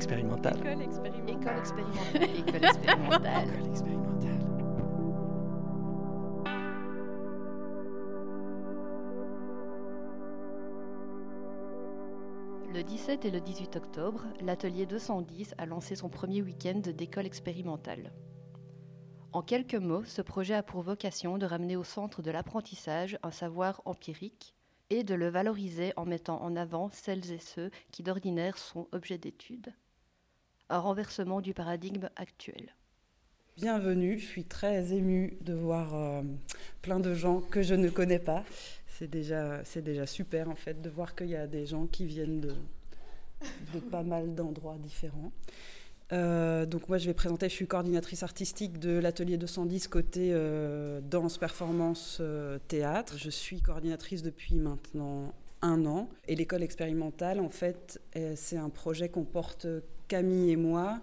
expérimentale. École expérimentale. École expérimentale. École expérimentale. École expérimentale. Le 17 et le 18 octobre, l'atelier 210 a lancé son premier week-end d'école expérimentale. En quelques mots, ce projet a pour vocation de ramener au centre de l'apprentissage un savoir empirique et de le valoriser en mettant en avant celles et ceux qui d'ordinaire sont objets d'étude. Un renversement du paradigme actuel. Bienvenue, je suis très émue de voir euh, plein de gens que je ne connais pas. C'est déjà, c'est déjà super en fait de voir qu'il y a des gens qui viennent de, pas mal d'endroits différents. Euh, donc moi je vais présenter, je suis coordinatrice artistique de l'atelier 210 côté euh, danse, performance, théâtre. Je suis coordinatrice depuis maintenant un an. Et l'école expérimentale, en fait, euh, c'est un projet qu'on porte Camille et moi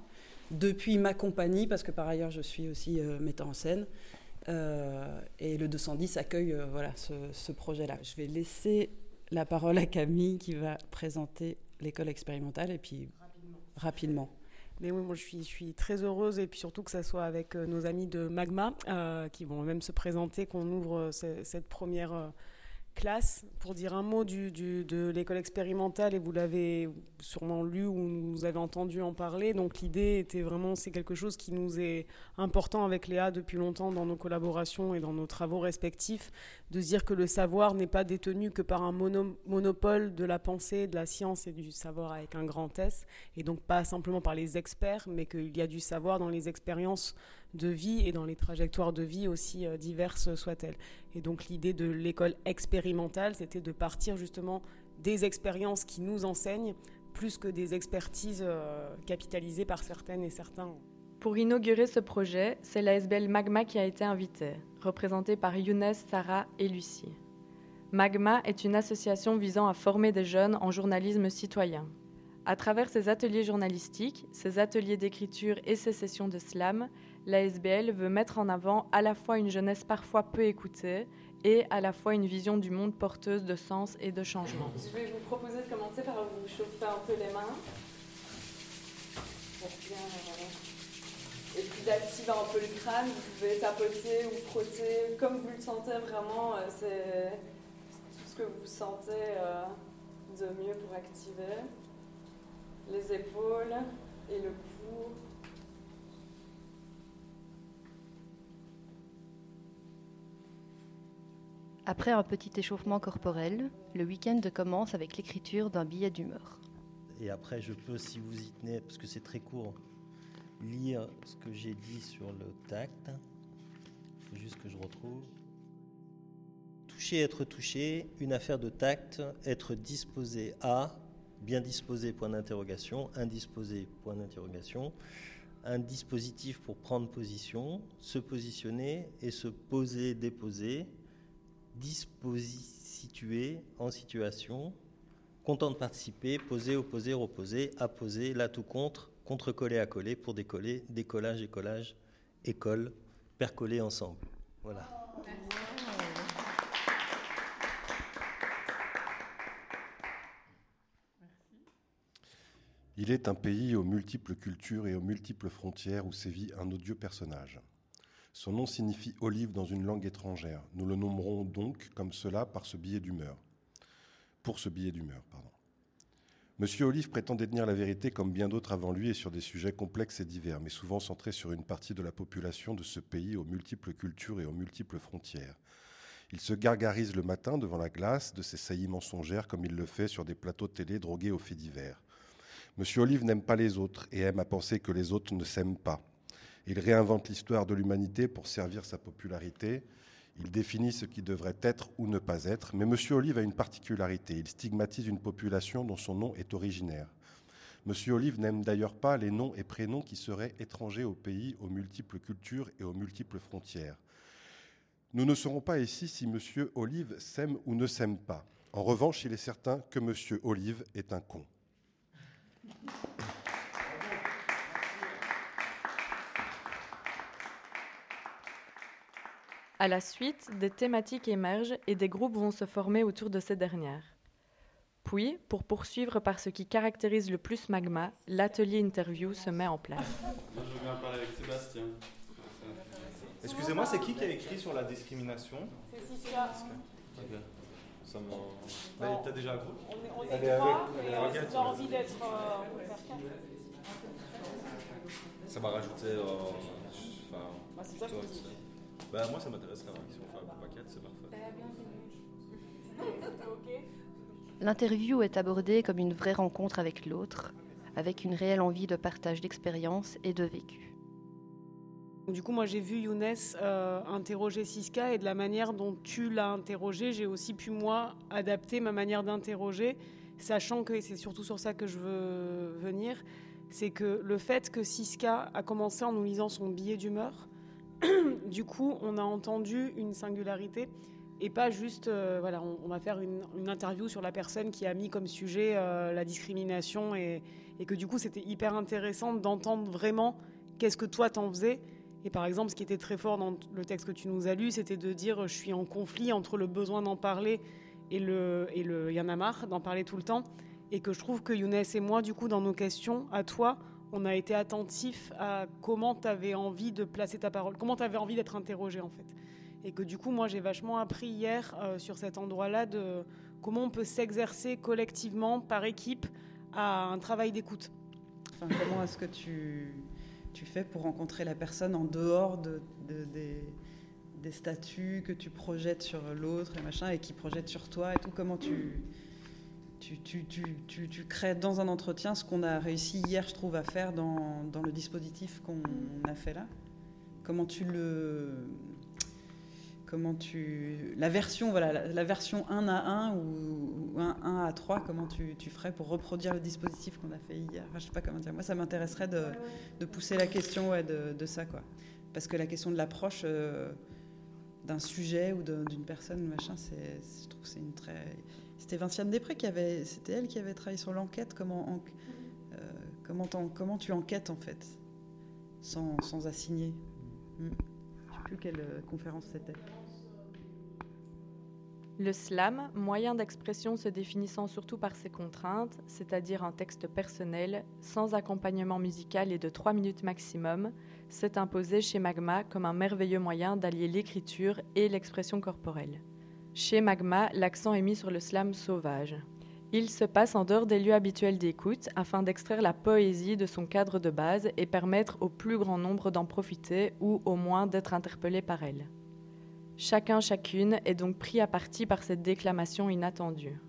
depuis ma compagnie, parce que par ailleurs je suis aussi euh, metteur en scène. Euh, et le 210 accueille euh, voilà, ce, ce projet-là. Je vais laisser la parole à Camille qui va présenter l'école expérimentale et puis rapidement. Mais oui, moi je suis, je suis très heureuse et puis surtout que ça soit avec euh, nos amis de Magma euh, qui vont même se présenter, qu'on ouvre euh, ce- cette première euh, classe pour dire un mot de l'école expérimentale et vous l'avez sûrement lu ou vous avez entendu en parler. Donc l'idée était vraiment, c'est quelque chose qui nous est important avec Léa depuis longtemps dans nos collaborations et dans nos travaux respectifs, de dire que le savoir n'est pas détenu que par un mono- monopole de la pensée, de la science et du savoir avec un grand S, et donc pas simplement par les experts, mais qu'il y a du savoir dans les expériences de vie et dans les trajectoires de vie aussi euh, diverses soient-elles. Et donc l'idée de l'école expérimentale, c'était de partir justement des expériences qui nous enseignent, plus que des expertises euh, capitalisées par certaines et certains. Pour inaugurer ce projet, c'est la SBL Magma qui a été invitée, représentée par Younes, Sarah et Lucie. Magma est une association visant à former des jeunes en journalisme citoyen. À travers ses ateliers journalistiques, ses ateliers d'écriture et ses sessions de slam, la SBL veut mettre en avant à la fois une jeunesse parfois peu écoutée et à la fois une vision du monde porteuse de sens et de changement. Je vais vous proposer de commencer par vous chauffer un peu les mains. Bien, euh, et puis d'activer un peu le crâne, vous pouvez tapoter ou frotter comme vous le sentez vraiment, euh, c'est tout ce que vous sentez euh, de mieux pour activer. Les épaules et le cou. Après un petit échauffement corporel, le week-end commence avec l'écriture d'un billet d'humeur. Et après, je peux, si vous y tenez, parce que c'est très court, lire ce que j'ai dit sur le tact. Il faut juste que je retrouve. Toucher, être touché, une affaire de tact, être disposé à, bien disposé, point d'interrogation, indisposé, point d'interrogation, un dispositif pour prendre position, se positionner et se poser, déposer, disposi situé en situation, content de participer, poser, opposer, reposer, apposer, là tout contre, contre-coller, accoler, pour décoller, décollage, écollage, école, percoller ensemble. Voilà. Il est un pays aux multiples cultures et aux multiples frontières où sévit un odieux personnage. Son nom signifie olive dans une langue étrangère. Nous le nommerons donc comme cela par ce billet d'humeur. Pour ce billet d'humeur, pardon. Monsieur Olive prétend détenir la vérité comme bien d'autres avant lui et sur des sujets complexes et divers, mais souvent centrés sur une partie de la population de ce pays aux multiples cultures et aux multiples frontières. Il se gargarise le matin devant la glace de ses saillies mensongères comme il le fait sur des plateaux télé drogués aux faits divers. Monsieur Olive n'aime pas les autres et aime à penser que les autres ne s'aiment pas. Il réinvente l'histoire de l'humanité pour servir sa popularité. Il définit ce qui devrait être ou ne pas être. Mais Monsieur Olive a une particularité. Il stigmatise une population dont son nom est originaire. Monsieur Olive n'aime d'ailleurs pas les noms et prénoms qui seraient étrangers au pays, aux multiples cultures et aux multiples frontières. Nous ne serons pas ici si Monsieur Olive s'aime ou ne s'aime pas. En revanche, il est certain que Monsieur Olive est un con. À la suite, des thématiques émergent et des groupes vont se former autour de ces dernières. Puis, pour poursuivre par ce qui caractérise le plus Magma, l'atelier interview se met en place. Je viens parler avec Sébastien. Excusez-moi, c'est qui qui a écrit sur la discrimination? C'est Siska. Ok. Ça m'a. Bah, T'as déjà un groupe? On est, on trois, mais vois. envie d'être. euh, on. Ça m'a rajouté. euh, Enfin. Bah, moi ça m'intéresserait. hein. Si on fait un groupe à 4, c'est parfait. L'interview est abordée comme une vraie rencontre avec l'autre, avec une réelle envie de partage d'expérience et de vécu. Du coup, moi, j'ai vu Younes euh, interroger Siska et de la manière dont tu l'as interrogé, j'ai aussi pu, moi, adapter ma manière d'interroger, sachant que, et c'est surtout sur ça que je veux venir, c'est que le fait que Siska a commencé en nous lisant son billet d'humeur, du coup, on a entendu une singularité et pas juste, euh, voilà, on, va faire une, interview sur la personne qui a mis comme sujet euh, la discrimination et, et que du coup, c'était hyper intéressant d'entendre vraiment qu'est-ce que toi t'en faisais. Et par exemple, ce qui était très fort dans le texte que tu nous as lu, c'était de dire je suis en conflit entre le besoin d'en parler et le, et le y en a marre d'en parler tout le temps. Et que je trouve que Younes et moi, du coup, dans nos questions à toi, on a été attentifs à comment tu avais envie de placer ta parole, comment tu avais envie d'être interrogé en fait. Et que du coup, moi, j'ai vachement appris hier euh, sur cet endroit-là de comment on peut s'exercer collectivement, par équipe, à un travail d'écoute. Enfin, comment est-ce que tu, tu fais pour rencontrer la personne en dehors de, de- des, des statuts que tu projettes sur l'autre et machin, et qui projette sur toi et tout? Comment tu, tu, crées dans un entretien ce qu'on a réussi hier, je trouve, à faire dans, le dispositif qu'on a fait là Comment tu le. Comment tu. La version, voilà, la, version 1 à 1 ou, ou 1, 1 à 3, comment tu, ferais pour reproduire le dispositif qu'on a fait hier? Enfin, Je sais pas comment dire. Moi, ça m'intéresserait de, pousser la question de, ça, quoi. Parce que la question de l'approche euh, d'un sujet ou d'une personne, machin, je trouve que c'est une très. C'était Vinciane Després qui avait. C'était elle qui avait travaillé sur l'enquête. Comment, en- euh, comment, tu enquêtes, en fait, sans, sans assigner Hmm. Je sais plus quelle euh, conférence c'était. Le slam, moyen d'expression se définissant surtout par ses contraintes, c'est-à-dire un texte personnel, sans accompagnement musical et de 3 minutes maximum, s'est imposé chez Magma comme un merveilleux moyen d'allier l'écriture et l'expression corporelle. Chez Magma, l'accent est mis sur le slam sauvage. Il se passe en dehors des lieux habituels d'écoute afin d'extraire la poésie de son cadre de base et permettre au plus grand nombre d'en profiter ou au moins d'être interpellé par elle. Chacun, chacune est donc pris à partie par cette déclamation inattendue.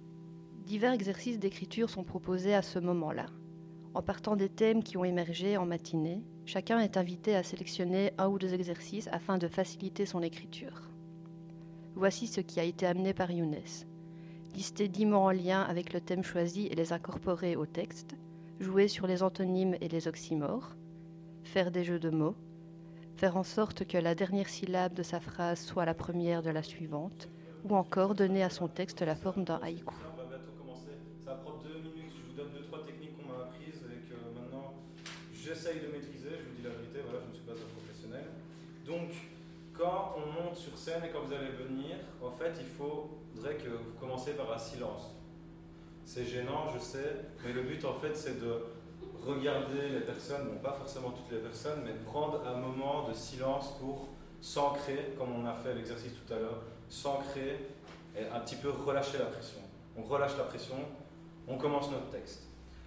Divers exercices d'écriture sont proposés à ce moment-là. En partant des thèmes qui ont émergé en matinée, chacun est invité à sélectionner un ou deux exercices afin de faciliter son écriture. Voici ce qui a été amené par Younes. Lister dix mots en lien avec le thème choisi et les incorporer au texte, jouer sur les antonymes et les oxymores, faire des jeux de mots, faire en sorte que la dernière syllabe de sa phrase soit la première de la suivante, ou encore donner à son texte la forme d'un haïku. Je vous donne trois techniques qu'on m'a apprises et que maintenant j'essaye de maîtriser. Je vous dis la vérité, voilà, je ne suis pas un professionnel. Donc, quand on monte sur scène et quand vous allez venir, en fait, il faudrait que vous commencez par un silence. C'est gênant, je sais, mais le but en fait, c'est de regarder les personnes, bon, pas forcément toutes les personnes, mais de prendre un moment de silence pour s'ancrer, comme on a fait l'exercice tout à l'heure, s'ancrer et un petit peu relâcher la pression. On relâche la pression, on commence notre texte.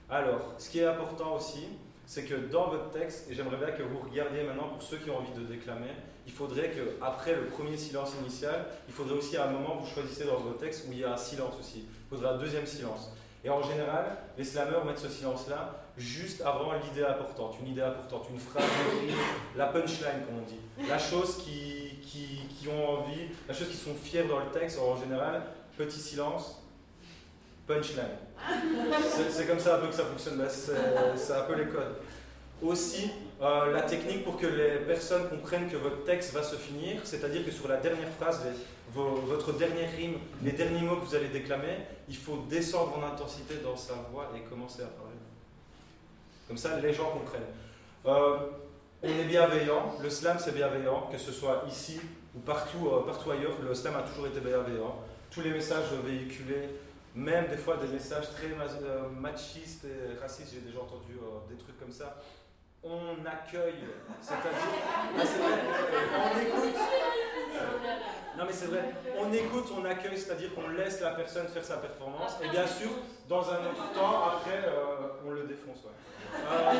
Alors, ce qui est important aussi, c'est que dans votre texte, et j'aimerais bien que vous regardiez maintenant pour ceux qui ont envie de déclamer, il faudrait que après le premier silence initial, il faudrait aussi à un moment vous choisissez dans votre texte où il y a un silence aussi. Il faudrait un deuxième silence. Et en général, les slammers mettent ce silence-là juste avant l'idée importante, une idée importante, une phrase, la punchline comme on dit, la chose qui, qui, qui ont envie, la chose qui sont fiers dans le texte. En général, petit silence, punchline. C'est comme ça un peu que ça fonctionne, bah, c'est un peu les codes. Aussi, euh, la technique pour que les personnes comprennent que votre texte va se finir, c'est-à-dire que sur la dernière phrase, votre dernière rime, les derniers mots que vous allez déclamer, il faut descendre en intensité dans sa voix et commencer à parler. Comme ça, les gens comprennent. Euh, on est bienveillant, le slam c'est bienveillant, que ce soit ici ou partout, euh, partout ailleurs, le slam a toujours été bienveillant. Tous les messages véhiculés, même des fois des messages très euh, machistes et racistes, j'ai déjà entendu des trucs comme ça, on accueille, c'est-à-dire, c'est vrai, on écoute. Non mais c'est vrai, on écoute, on accueille, c'est-à-dire qu'on laisse la personne faire sa performance, et bien sûr, dans un autre temps, après, on le défonce. Euh,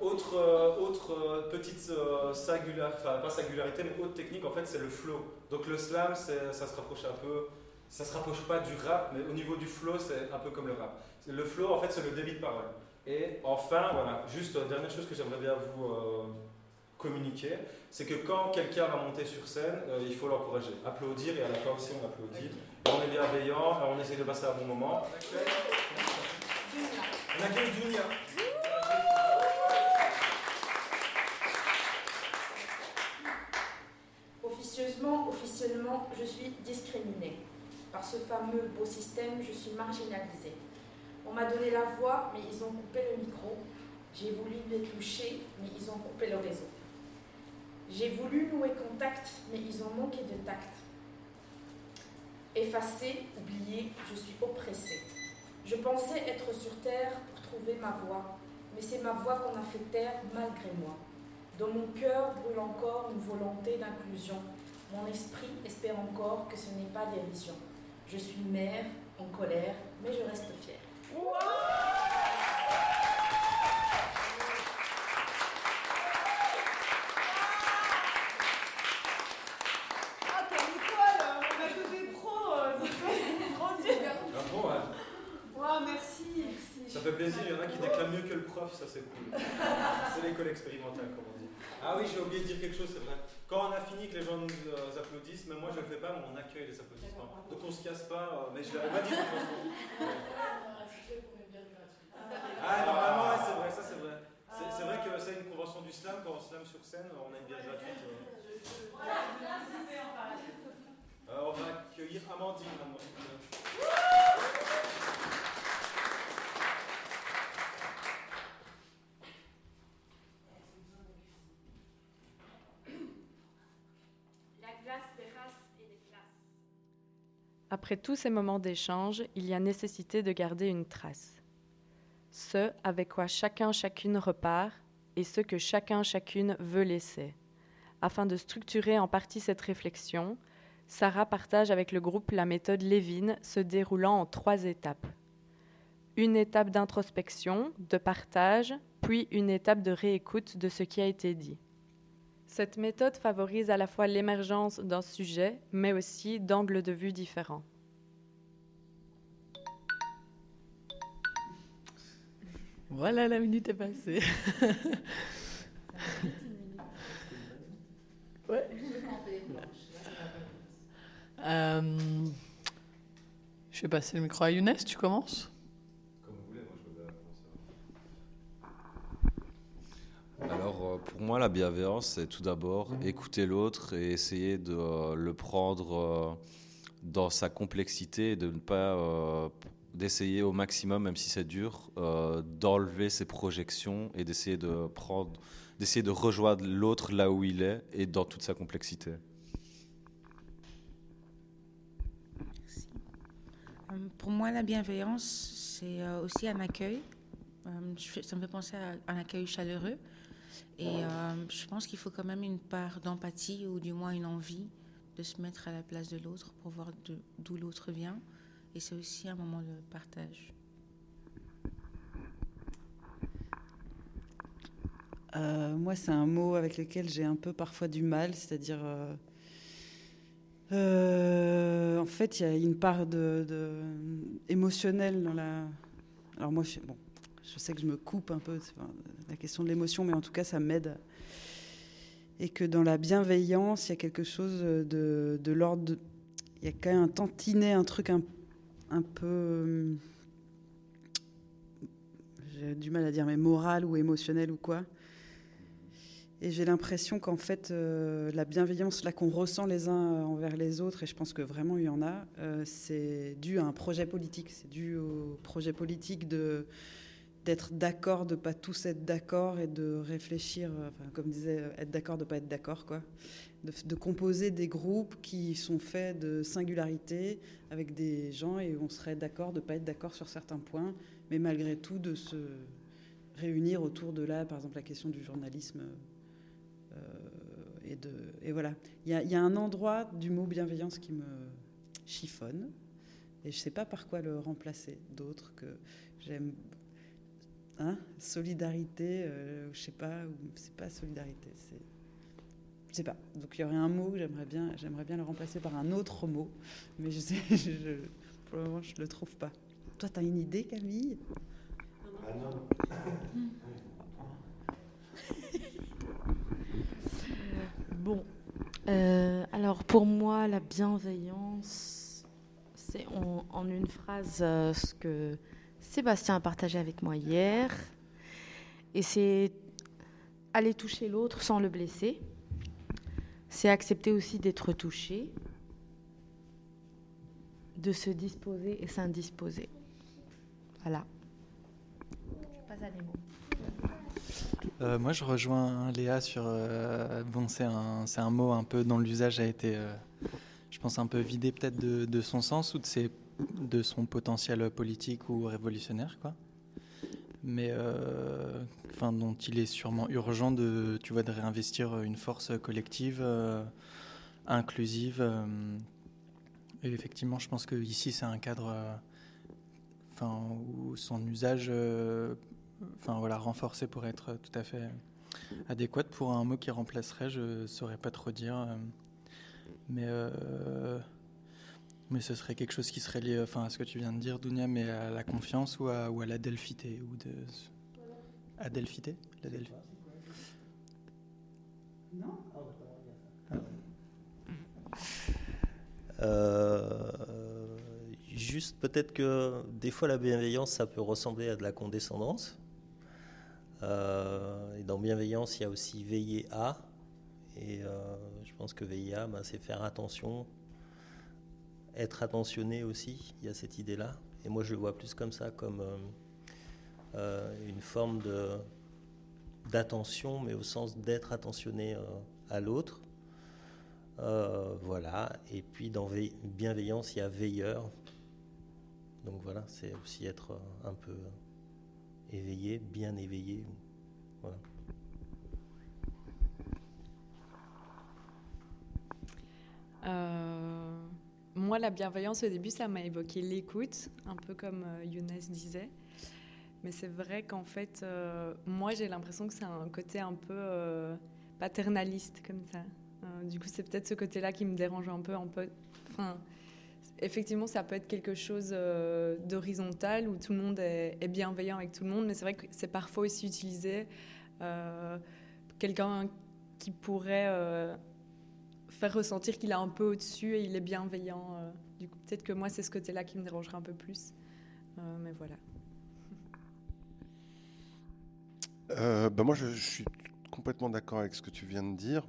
autre euh, autre euh, petite singularité, enfin pas singularité, mais autre technique, en fait, c'est le flow. Donc le slam, ça se rapproche un peu, ça se rapproche pas du rap, mais au niveau du flow, c'est un peu comme le rap. Le flow, en fait, c'est le débit de parole. Et enfin, voilà, juste dernière chose que j'aimerais bien vous communiquer, c'est que quand quelqu'un va monter sur scène, il faut l'encourager, applaudir et à la fin aussi on applaudit. On est bienveillant, on essaie de passer un bon moment. On accueille Julia. Officiellement, je suis discriminée. Par ce fameux beau système, je suis marginalisée. On m'a donné la voix, mais ils ont coupé le micro. J'ai voulu les toucher, mais ils ont coupé le réseau. J'ai voulu nouer contact, mais ils ont manqué de tact. Effacée, oubliée, je suis oppressée. Je pensais être sur terre pour trouver ma voix, mais c'est ma voix qu'on a fait taire malgré moi. Dans mon cœur brûle encore une volonté d'inclusion. Mon esprit espère encore que ce n'est pas dérision. Je suis mère, en colère, mais je reste fière fait plaisir, il y en a qui déclament mieux que le prof, ça c'est cool. c'est l'école expérimentale, comme on dit. Ah oui, j'ai oublié de dire quelque chose, c'est vrai. Quand on a fini, que les gens nous euh, applaudissent, même moi je le fais pas, mais on accueille les applaudissements. Donc on se casse pas, euh, mais je l'avais pas dit de toute façon. Ah, normalement, c'est vrai, ça c'est vrai. C'est vrai que c'est une convention du slam, quand on slam sur scène, on a une bière gratuite. Euh, on va accueillir Amandine maintenant. Après tous ces moments d'échange, il y a nécessité de garder une trace. Ce avec quoi chacun chacune repart et ce que chacun chacune veut laisser. Afin de structurer en partie cette réflexion, Sarah partage avec le groupe la méthode Lévin se déroulant en trois étapes. Une étape d'introspection, de partage, puis une étape de réécoute de ce qui a été dit. Cette méthode favorise à la fois l'émergence d'un sujet, mais aussi d'angles de vue différents. Voilà, la minute est passée. ouais. Euh, je vais passer le micro à Younes, tu commences? Alors, euh, pour moi, la bienveillance, c'est tout d'abord écouter l'autre et essayer de euh, le prendre dans sa complexité et de ne pas. D'essayer au maximum, même si c'est dur, d'enlever ses projections et d'essayer de prendre, d'essayer de rejoindre l'autre là où il est et dans toute sa complexité. Pour moi, la bienveillance, c'est aussi un accueil. Ça me fait penser à un accueil chaleureux. Et euh, je pense qu'il faut quand même une part d'empathie ou du moins une envie de se mettre à la place de l'autre pour voir d'où l'autre vient. Et c'est aussi un moment de partage. Euh, moi, c'est un mot avec lequel j'ai un peu parfois du mal, c'est-à-dire, euh, en fait, il y a une part de, de émotionnelle dans la. Alors moi, je, bon, je sais que je me coupe un peu la question de l'émotion, mais en tout cas, ça m'aide. Et que dans la bienveillance, il y a quelque chose de, l'ordre. il y a quand même un tantinet, un truc un, un peu. J'ai du mal à dire, mais moral ou émotionnel ou quoi. Et j'ai l'impression qu'en fait, euh, la bienveillance là qu'on ressent les uns envers les autres, et je pense que vraiment il y en a, euh, c'est dû à un projet politique. C'est dû au projet politique de d'être d'accord, de pas tous être d'accord et de réfléchir, euh, comme disait, être d'accord, de pas être d'accord, quoi. De, composer des groupes qui sont faits de singularité avec des gens et on serait d'accord de pas être d'accord sur certains points, mais malgré tout de se réunir autour de là, par exemple la question du journalisme. Euh, et, de, et voilà, il y, a un endroit du mot bienveillance qui me chiffonne et je sais pas par quoi le remplacer d'autres que j'aime Hein solidarité, euh, je sais pas, c'est pas solidarité, c'est, je sais pas. Donc il y aurait un mot, j'aimerais bien, j'aimerais bien le remplacer par un autre mot, mais je sais, pour le moment je le trouve pas. Toi, tu as une idée, Camille? Ah non. bon, euh, alors pour moi, la bienveillance, c'est en, en une phrase euh, ce que Sébastien a partagé avec moi hier. Et c'est aller toucher l'autre sans le blesser. C'est accepter aussi d'être touché, de se disposer et s'indisposer. Voilà. Je à. Euh, moi, je rejoins Léa sur. Euh, bon, c'est un, mot un peu dont l'usage a été, euh, je pense, un peu vidé peut-être de, son sens ou de ses de son potentiel politique ou révolutionnaire, quoi. Mais euh, enfin, dont il est sûrement urgent de, tu vois, de réinvestir une force collective, euh, inclusive. Euh, et effectivement, je pense que ici, c'est un cadre, enfin, où son usage, enfin voilà, renforcé pour être tout à fait adéquat. Pour un mot qui remplacerait, je saurais pas trop dire, mais mais ce serait quelque chose qui serait lié enfin, à ce que tu viens de dire, Dounia, mais à la confiance ou à, ou à la delphité ou de... À delphité la delphité. Non? Euh, Juste peut-être que des fois la bienveillance, ça peut ressembler à de la condescendance. Euh, et dans bienveillance, il y a aussi veiller à. Et euh, je pense que veiller à, ben, c'est faire attention être attentionné aussi, il y a cette idée-là. Et moi, je le vois plus comme ça, comme euh, euh, une forme de, d'attention, mais au sens d'être attentionné euh, à l'autre. Voilà. Et puis, dans bienveillance, il y a veilleur. Donc voilà, c'est aussi être un peu éveillé, bien éveillé. Voilà. Euh moi, la bienveillance, au début, ça m'a évoqué l'écoute, un peu comme euh, Younes disait. Mais c'est vrai qu'en fait, euh, moi, j'ai l'impression que c'est un côté un peu euh, paternaliste, comme ça. Du coup, c'est peut-être ce côté-là qui me dérange un peu. Enfin, effectivement, ça peut être quelque chose d'horizontal où tout le monde est, est, bienveillant avec tout le monde, mais c'est vrai que c'est parfois aussi utilisé quelqu'un qui pourrait faire ressentir qu'il est un peu au-dessus et il est bienveillant. Euh, du coup, peut-être que moi, c'est ce côté-là qui me dérangerait un peu plus. Euh, mais voilà. Euh, ben moi, je, suis complètement d'accord avec ce que tu viens de dire,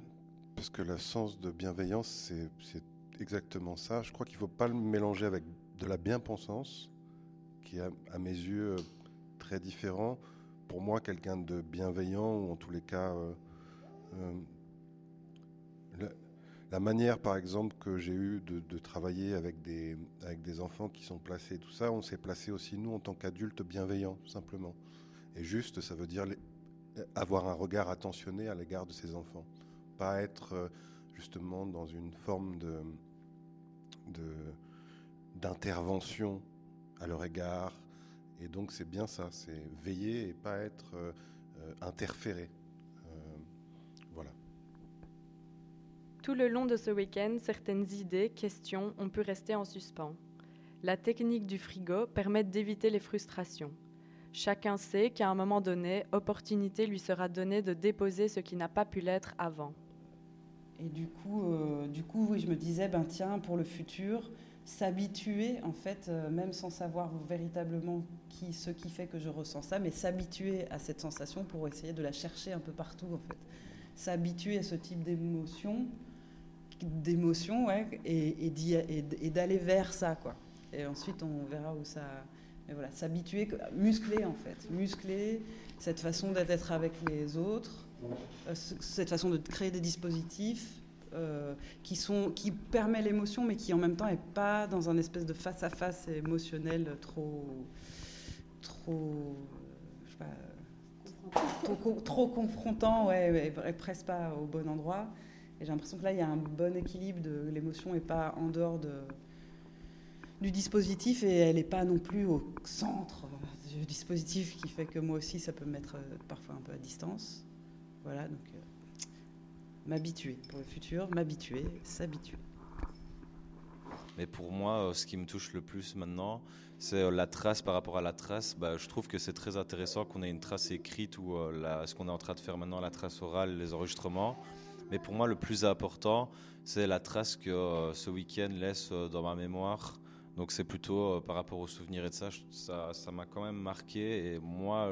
parce que le sens de bienveillance, c'est exactement ça. Je crois qu'il ne faut pas le mélanger avec de la bien-pensance, qui est, à, mes yeux, très différent. Pour moi, quelqu'un de bienveillant, ou en tous les cas, euh, euh, la manière, par exemple, que j'ai eu de, travailler avec des, enfants qui sont placés, tout ça, on s'est placé aussi, nous, en tant qu'adultes bienveillants, tout simplement. Et juste, ça veut dire avoir un regard attentionné à l'égard de ces enfants. Pas être, justement, dans une forme d'intervention à leur égard. Et donc, c'est bien ça, c'est veiller et pas être euh, interféré. Tout le long de ce week-end, certaines idées, questions ont pu rester en suspens. La technique du frigo permet d'éviter les frustrations. Chacun sait qu'à un moment donné, opportunité lui sera donnée de déposer ce qui n'a pas pu l'être avant. Et du coup, euh, du coup oui, je me disais, ben tiens, pour le futur, s'habituer, en fait, euh, même sans savoir véritablement qui, ce qui fait que je ressens ça, mais s'habituer à cette sensation pour essayer de la chercher un peu partout, en fait. S'habituer à ce type d'émotion, d'émotion, ouais, et, et d'aller vers ça, quoi. Et ensuite, on verra où ça. Mais voilà, s'habituer, muscler en fait, muscler cette façon d'être avec les autres, euh, cette façon de créer des dispositifs euh, qui, sont, qui permet l'émotion, mais qui en même temps n'est pas dans un espèce de face-à-face émotionnel trop, trop, je sais pas, trop, confrontant, ouais, ouais, presque pas au bon endroit. Et j'ai l'impression que là, il y a un bon équilibre l'émotion et pas en dehors de, du dispositif et elle n'est pas non plus au centre du dispositif qui fait que moi aussi, ça peut me mettre euh, parfois un peu à distance. Voilà, donc m'habituer pour le futur, m'habituer, s'habituer. Mais pour moi, euh, ce qui me touche le plus maintenant, c'est euh, la trace par rapport à la trace. Bah, je trouve que c'est très intéressant qu'on ait une trace écrite ou euh, ce qu'on est en train de faire maintenant, la trace orale, les enregistrements. Mais pour moi, le plus important, c'est la trace que ce week-end laisse dans ma mémoire. Donc c'est plutôt par rapport aux souvenirs et de ça, ça m'a quand même marqué. Et moi,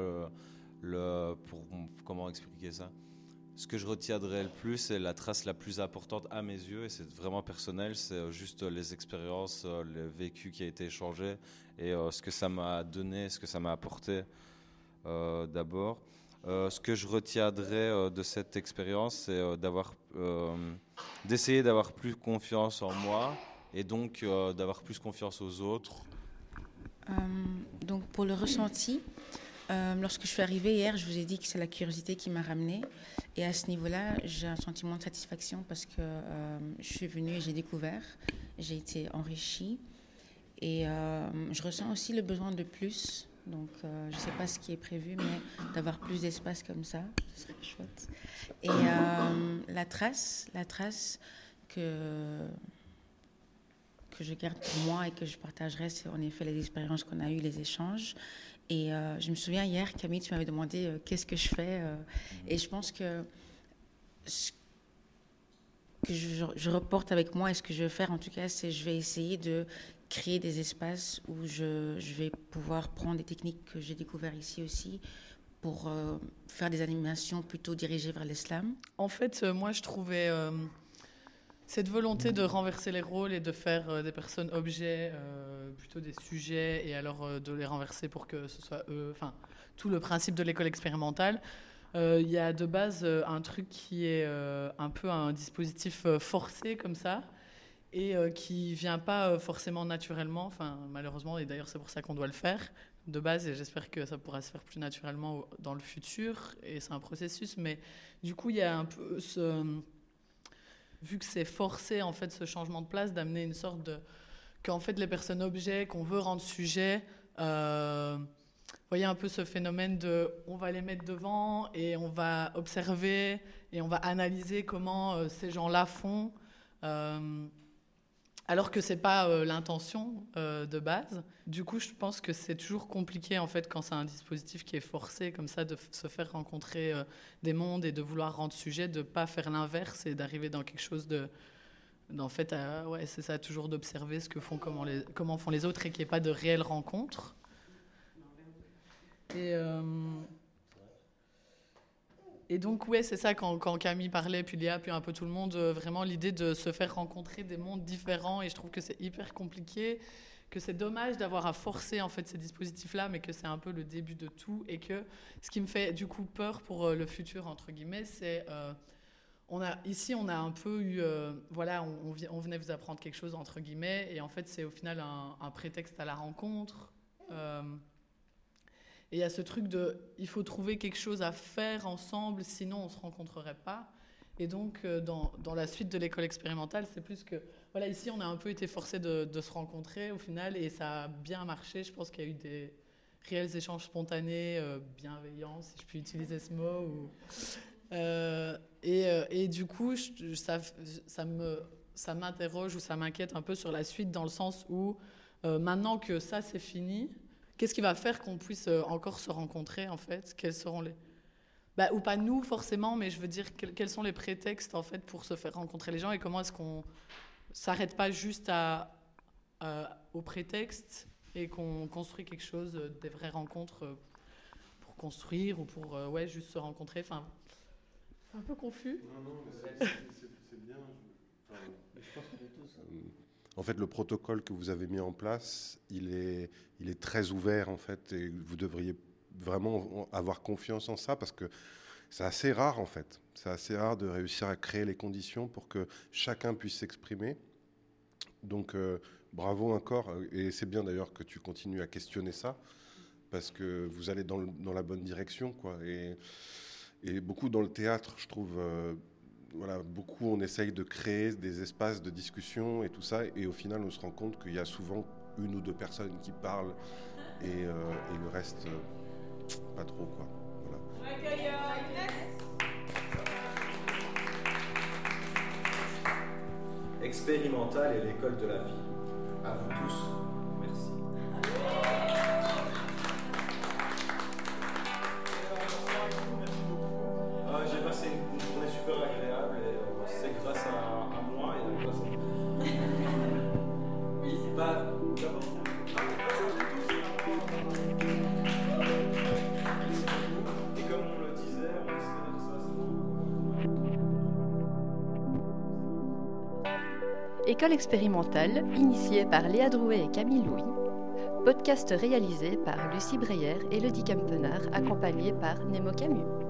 le, pour comment expliquer ça? Ce que je retiendrai le plus, c'est la trace la plus importante à mes yeux, et c'est vraiment personnel, c'est euh, juste les expériences, euh, le vécu qui a été échangé, et euh, ce que ça m'a donné, ce que ça m'a apporté d'abord. Ce que je retiendrai de cette expérience, c'est d'avoir, d'essayer d'avoir plus confiance en moi, et donc d'avoir plus confiance aux autres. donc pour le ressenti, euh, lorsque je suis arrivée hier, je vous ai dit que c'est la curiosité qui m'a ramenée. Et à ce niveau-là, j'ai un sentiment de satisfaction parce que euh, je suis venue et j'ai découvert, j'ai été enrichie. Et euh, je ressens aussi le besoin de plus. Donc, je ne sais pas ce qui est prévu, mais d'avoir plus d'espace comme ça, ce serait chouette. Et la trace, la trace que que je garde pour moi et que je partagerai, c'est en effet les expériences qu'on a eues, les échanges. Et euh, je me souviens hier, Camille, tu m'avais demandé euh, qu'est-ce que je fais. Euh, et je pense que ce que je, reporte avec moi et ce que je vais faire, en tout cas, c'est je vais essayer de créer des espaces où je, je vais pouvoir prendre des techniques que j'ai découvertes ici aussi pour faire des animations plutôt dirigées vers l'islam. En fait, moi, je trouvais cette volonté de renverser les rôles et de faire euh, des personnes objets euh, plutôt des sujets et alors euh, de les renverser pour que ce soit eux, enfin tout le principe de l'école expérimentale. Il y a de base un truc qui est un peu un dispositif forcé comme ça et qui vient pas forcément naturellement, enfin malheureusement et d'ailleurs c'est pour ça qu'on doit le faire de base et j'espère que ça pourra se faire plus naturellement dans le futur et c'est un processus mais du coup il y a un peu ce vu que c'est forcé en fait ce changement de place, d'amener une sorte de qu'en fait les personnes objets qu'on veut rendre sujet, euh, voyez un peu ce phénomène de on va les mettre devant et on va observer et on va analyser comment euh, ces gens-là font. Euh, alors que c'est pas euh, l'intention euh, de base. Du coup, je pense que c'est toujours compliqué en fait quand c'est un dispositif qui est forcé comme ça de se faire rencontrer euh, des mondes et de vouloir rendre sujet, de pas faire l'inverse et d'arriver dans quelque chose de en fait, ouais, c'est ça, toujours d'observer ce que font, comment, les, comment font les autres et qu'il n'y ait pas de réelles rencontres. Et, et donc, ouais, c'est ça, quand, Camille parlait, puis Léa, puis un peu tout le monde, euh, vraiment l'idée de se faire rencontrer des mondes différents. Et je trouve que c'est hyper compliqué, que c'est dommage d'avoir à forcer en fait ces dispositifs-là, mais que c'est un peu le début de tout. Et que ce qui me fait du coup peur pour euh, le futur, entre guillemets, c'est. Euh, on a, ici, on a un peu eu. voilà, on, venait vous apprendre quelque chose, entre guillemets, et en fait, c'est au final un, prétexte à la rencontre. Et il y a ce truc de, il faut trouver quelque chose à faire ensemble, sinon on ne se rencontrerait pas. Et donc, euh, dans, dans la suite de l'école expérimentale, c'est plus que, voilà, ici, on a un peu été forcé de, de, se rencontrer au final, et ça a bien marché. Je pense qu'il y a eu des réels échanges spontanés, euh, bienveillants, si je puis utiliser ce mot. Euh, et, et, du coup, ça, ça, me, ça m'interroge ou ça m'inquiète un peu sur la suite, dans le sens où, maintenant que ça, c'est fini, Qu'est-ce qui va faire qu'on puisse euh, encore se rencontrer, en fait? Quels seront les... bah, ou pas nous forcément, mais je veux dire quels sont les prétextes en fait pour se faire rencontrer les gens et comment est-ce qu'on s'arrête pas juste à, au prétexte et qu'on construit quelque chose, euh, des vraies rencontres euh, pour construire ou pour ouais juste se rencontrer. Enfin, c'est un peu confus. Non, non, c'est bien. En fait, le protocole que vous avez mis en place, il est, très ouvert en fait, et vous devriez vraiment avoir confiance en ça parce que c'est assez rare en fait. C'est assez rare de réussir à créer les conditions pour que chacun puisse s'exprimer. Donc euh, bravo encore, et c'est bien d'ailleurs que tu continues à questionner ça parce que vous allez dans, la bonne direction quoi. Et, et, beaucoup dans le théâtre, je trouve. Euh, voilà, beaucoup on essaye de créer des espaces de discussion et tout ça, et au final on se rend compte qu'il y a souvent une ou deux personnes qui parlent et, euh, et le reste pas trop quoi. Expérimental et l'école de la vie. À vous tous, École expérimentale, initiée par Léa Drouet et Camille Louis. Podcast réalisé par Lucie Breyer et Lydie Kempener, accompagné par Nemo Camus.